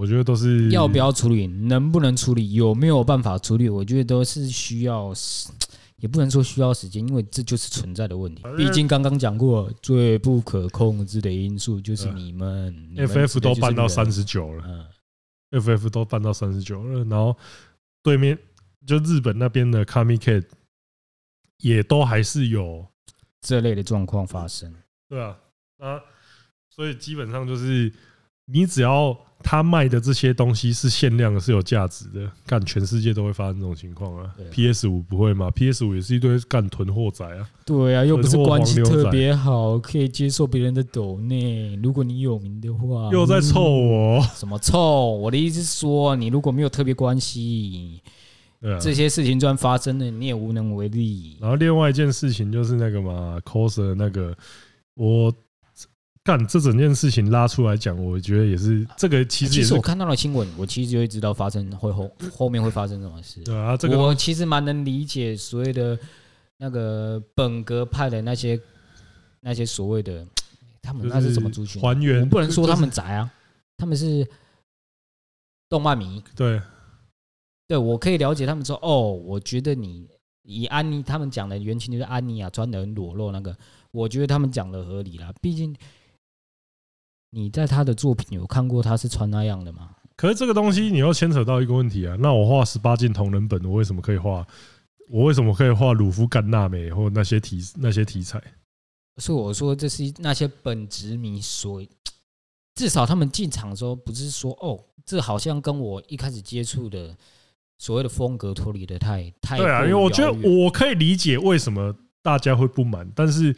我觉得都是要不要处理，能不能处理，有没有办法处理？我觉得都是需要，也不能说需要时间，因为这就是存在的问题。毕竟刚刚讲过，最不可控制的因素就是你们。FF 都办到三十九了，FF 都办到三十九了，然后对面就日本那边的 Kamiket 也都还是有这类的状况发生。对啊，啊，所以基本上就是你只要。他卖的这些东西是限量的，是有价值的。干，全世界都会发生这种情况啊。PS 五不会吗？PS 五也是一堆干囤货仔啊。对啊，又不是关系特别好，可以接受别人的抖内。如果你有名的话，又在臭我？什么臭？我的意思是说，你如果没有特别关系，对啊，这些事情突然发生了，你也无能为力。然后另外一件事情就是那个嘛，coser 那个我。干这整件事情拉出来讲，我觉得也是这个。其实也是我看到了新闻，我其实就会知道发生会后后面会发生什么事。对啊，这个我其实蛮能理解所谓的那个本格派的那些那些所谓的他们那是什么族群？还原不能说他们宅啊，他们是动漫迷。对，对我可以了解他们说哦，我觉得你以安妮他们讲的原型就是安妮啊，穿的很裸露那个，我觉得他们讲的合理啦，毕竟。你在他的作品有看过他是穿那样的吗？可是这个东西你要牵扯到一个问题啊。那我画十八禁同人本，我为什么可以画？我为什么可以画鲁夫干娜美或那些题那些题材？所以我说这是那些本职迷所至少他们进场的时候不是说哦，这好像跟我一开始接触的所谓的风格脱离的太太对啊，因为我觉得我可以理解为什么大家会不满，但是。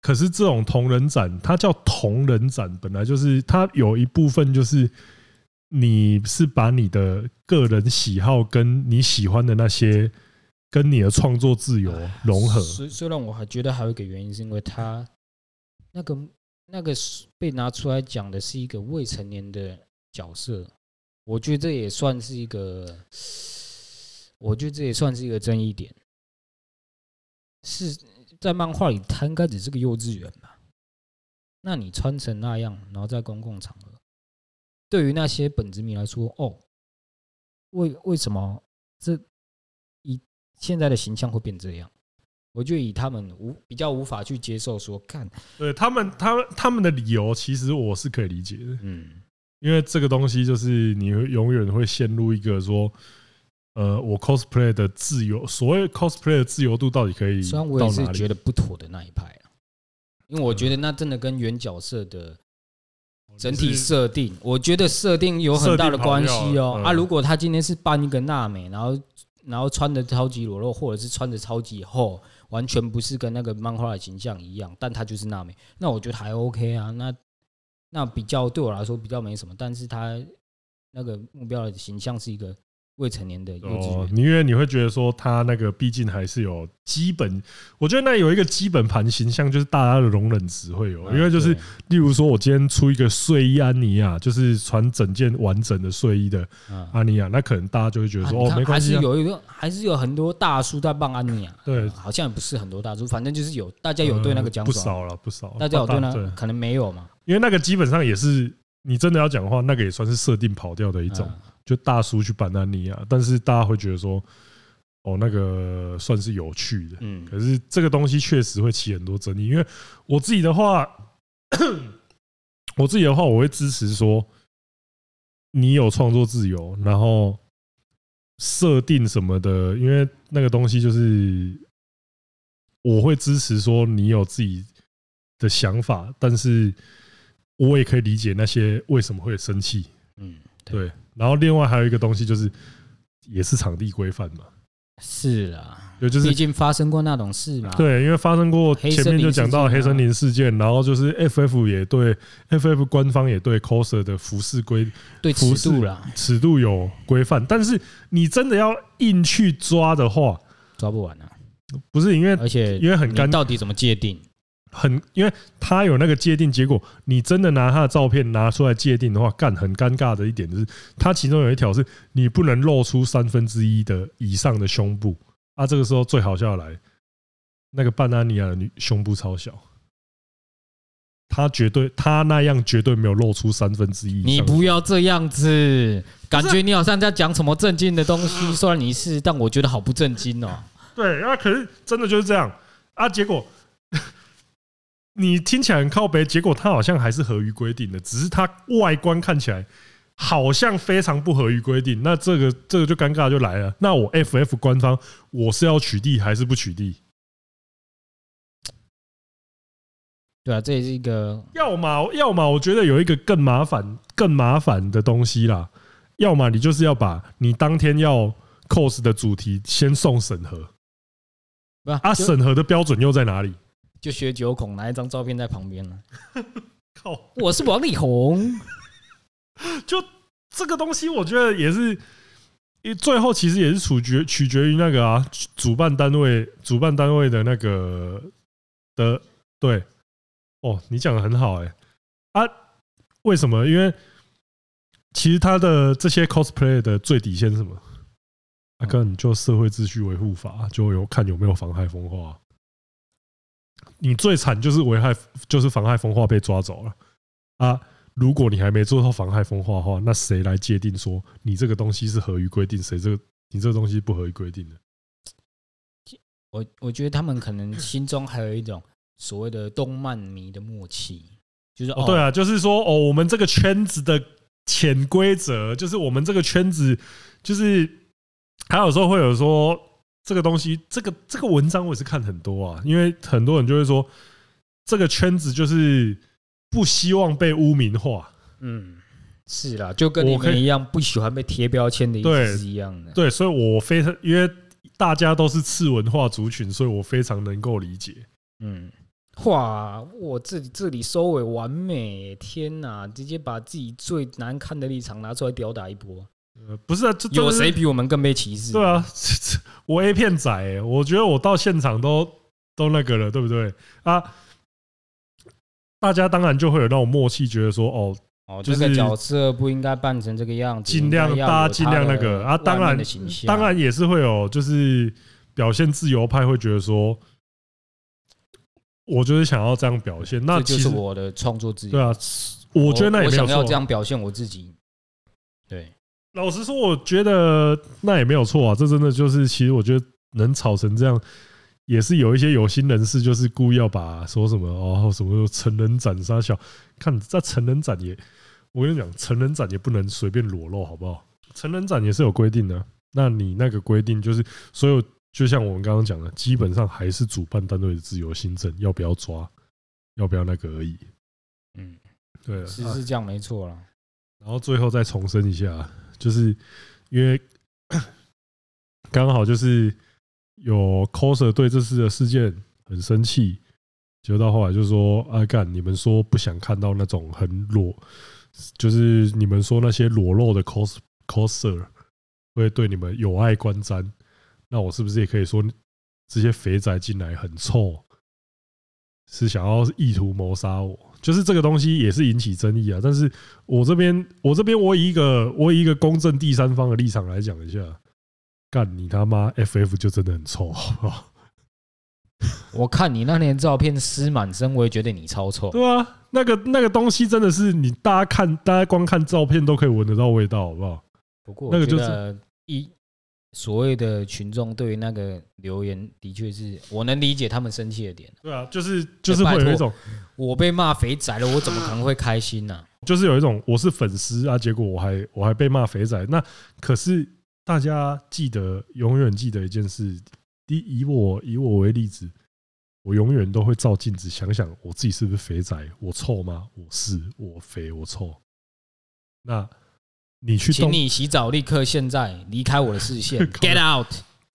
可是这种同人展，它叫同人展，本来就是它有一部分就是你是把你的个人喜好跟你喜欢的那些跟你的创作自由融合。虽虽然我还觉得还有一个原因，是因为他那个那个被拿出来讲的是一个未成年的角色，我觉得这也算是一个，我觉得这也算是一个争议点，是。在漫画里，他应该只是个幼稚园吧？那你穿成那样，然后在公共场合，对于那些本子迷来说，哦，为为什么这以现在的形象会变这样？我就以他们无比较无法去接受说，看，对他们，他们他们的理由，其实我是可以理解的，嗯，因为这个东西就是你永远会陷入一个说。呃，我 cosplay 的自由，所谓 cosplay 的自由度到底可以？虽然我也是觉得不妥的那一派啊，因为我觉得那真的跟原角色的整体设定，我觉得设定有很大的关系哦。啊，如果他今天是扮一个娜美，然后然后穿的超级裸露，或者是穿的超级厚，完全不是跟那个漫画的形象一样，但他就是娜美，那我觉得还 OK 啊。那那比较对我来说比较没什么，但是他那个目标的形象是一个。未成年的幼稚因为你会觉得说他那个毕竟还是有基本，我觉得那有一个基本盘形象，就是大家的容忍值会有，因为就是例如说我今天出一个睡衣安妮亚，就是穿整件完整的睡衣的安妮亚，那可能大家就会觉得说哦，没关系，还是有一个，还是有很多大叔在帮安妮亚，对，好像也不是很多大叔，反正就是有大家有对那个讲不少了，不少，大家有对那可能没有嘛，因为那个基本上也是你真的要讲的话，那个也算是设定跑掉的一种。就大叔去扮安妮亚，但是大家会觉得说，哦，那个算是有趣的，嗯，可是这个东西确实会起很多争议。因为我自己的话，[CLEARS THROAT] 我自己的话，我会支持说，你有创作自由，然后设定什么的，因为那个东西就是，我会支持说你有自己的想法，但是我也可以理解那些为什么会生气，嗯，对。然后另外还有一个东西就是，也是场地规范嘛。是啊，对，就是毕竟发生过那种事嘛。对，因为发生过前面就讲到黑森林事件，然后就是 FF 也对 FF 官方也对 coser 的服饰规对尺度啦，尺度有规范，但是你真的要硬去抓的话，抓不完啊。不是因为，而且因为很干，到底怎么界定？很，因为他有那个界定结果，你真的拿他的照片拿出来界定的话，干很尴尬的一点就是，他其中有一条是你不能露出三分之一的以上的胸部啊。这个时候最好笑来，那个半安尼亚的女胸部超小，他绝对他那样绝对没有露出三分之一。你不要这样子，感觉你好像在讲什么正经的东西。虽然你是，但我觉得好不正经哦。对，那可是真的就是这样啊，结果。你听起来很靠北，结果它好像还是合于规定的，只是它外观看起来好像非常不合于规定。那这个这个就尴尬就来了。那我 FF 官方我是要取缔还是不取缔？对啊，这也是一个要么要么，我觉得有一个更麻烦更麻烦的东西啦。要么你就是要把你当天要 cos 的主题先送审核，啊，审核的标准又在哪里？就学九孔拿一张照片在旁边了。[LAUGHS] 靠！我是王力宏。[LAUGHS] 就这个东西，我觉得也是，最后其实也是取决取决于那个啊，主办单位主办单位的那个的对。哦，你讲的很好哎。啊，为什么？因为其实他的这些 cosplay 的最底线是什么？啊，哥，你就社会秩序维护法，就有看有没有妨害风化。你最惨就是危害，就是妨害风化被抓走了啊！如果你还没做到妨害风化的话，那谁来界定说你这个东西是合于规定？谁这个你这个东西不合于规定的？我我觉得他们可能心中还有一种所谓的动漫迷的默契，就是哦，对啊，就是说哦，我们这个圈子的潜规则，就是我们这个圈子，就是还有时候会有说。这个东西，这个这个文章我也是看很多啊，因为很多人就会说，这个圈子就是不希望被污名化。嗯，是啦，就跟你们一样，不喜欢被贴标签的意思是一样的。对，所以我非常，因为大家都是次文化族群，所以我非常能够理解。嗯，哇，我这里这里收尾完美，天哪，直接把自己最难看的立场拿出来吊打一波。呃，不是啊，这有谁比我们更被歧视？对啊，[LAUGHS] 我 A 片仔、欸，我觉得我到现场都都那个了，对不对啊？大家当然就会有那种默契，觉得说，哦哦，这个角色不应该扮成这个样子，尽量大家尽量那个啊。当然，当然也是会有，就是表现自由派会觉得说，我就是想要这样表现，那就是我的创作自由。对啊，我觉得那也没有错，我想要这样表现我自己，对。老实说，我觉得那也没有错啊。这真的就是，其实我觉得能吵成这样，也是有一些有心人士，就是故意要把说什么哦，什么成人展杀小，看在成人展也，我跟你讲，成人展也不能随便裸露，好不好？成人展也是有规定的。那你那个规定就是，所有就像我们刚刚讲的，基本上还是主办单位的自由心证，要不要抓，要不要那个而已。嗯，对，是是这样，没错了。然后最后再重申一下。就是因为 [COUGHS] 刚好就是有 coser 对这次的事件很生气，结果到后来就说：“阿干，你们说不想看到那种很裸，就是你们说那些裸露的 cos coser 会对你们有碍观瞻，那我是不是也可以说这些肥宅进来很臭，是想要意图谋杀我？”就是这个东西也是引起争议啊，但是我这边我这边我以一个我以一个公正第三方的立场来讲一下，干你他妈 FF 就真的很臭，好不好？我看你那年照片湿满身，我也觉得你超臭。对啊，那个那个东西真的是你大家看，大家光看照片都可以闻得到味道，好不好？不过那个就是一。所谓的群众对于那个留言，的确是我能理解他们生气的点。对啊，就是就是会有一种我被骂肥仔了，我怎么可能会开心呢？就是有一种我是粉丝啊，结果我还我还被骂肥仔。那可是大家记得，永远记得一件事：第一，以我以我为例子，我永远都会照镜子想想我自己是不是肥仔？我臭吗？我是，我肥，我臭。那。你去，请你洗澡，立刻现在离开我的视线，[LAUGHS] Get out！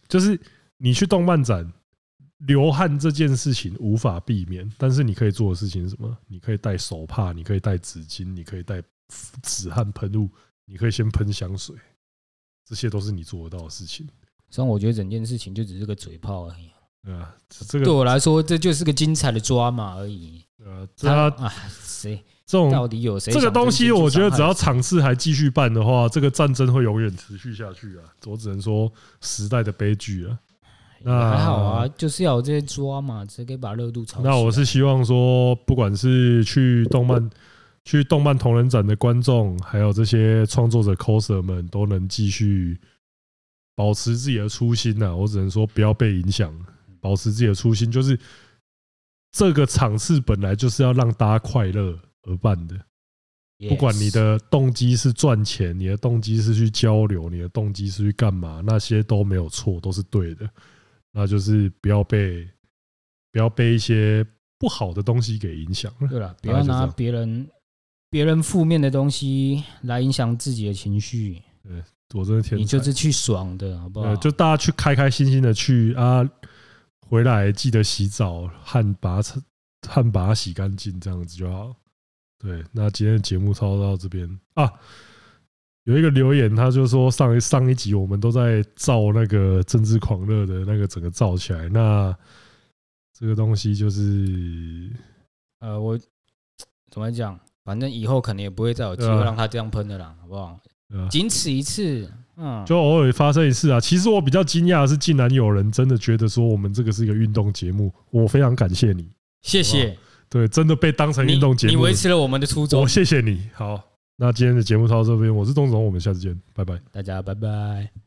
就是你去动漫展流汗这件事情无法避免，但是你可以做的事情是什么？你可以带手帕，你可以带纸巾，你可以带止汗喷雾，你可以先喷香水，这些都是你做得到的事情。虽然我觉得整件事情就只是个嘴炮而已。对啊，这个对我来说，这就是个精彩的抓马而已。呃，他啊，谁这种到底有谁？这个东西，我觉得只要场次还继续办的话，这个战争会永远持续下去啊！我只能说时代的悲剧啊。那还好啊，就是要有这些抓嘛，直接可以把热度炒。那我是希望说，不管是去动漫、去动漫同人展的观众，还有这些创作者 coser 们，都能继续保持自己的初心呐。我只能说，不要被影响。保持自己的初心，就是这个场次本来就是要让大家快乐而办的。不管你的动机是赚钱，你的动机是去交流，你的动机是去干嘛，那些都没有错，都是对的。那就是不要被不要被一些不好的东西给影响。对了，不要拿别人别人负面的东西来影响自己的情绪。对，我真的天，你就是去爽的好不好？就大家去开开心心的去啊。回来记得洗澡，汗把它汗把它洗干净，这样子就好。对，那今天的节目差不多到这边啊。有一个留言，他就说上一上一集我们都在造那个政治狂热的那个整个造起来，那这个东西就是呃，我怎么讲？反正以后可能也不会再有机会让他这样喷的啦，好不好？仅此一次。嗯，就偶尔发生一次啊。其实我比较惊讶的是，竟然有人真的觉得说我们这个是一个运动节目。我非常感谢你，谢谢。对，真的被当成运动节目，你维持了我们的初衷。我谢谢你。好，那今天的节目到这边，我是东总，我们下次见，拜拜，大家拜拜。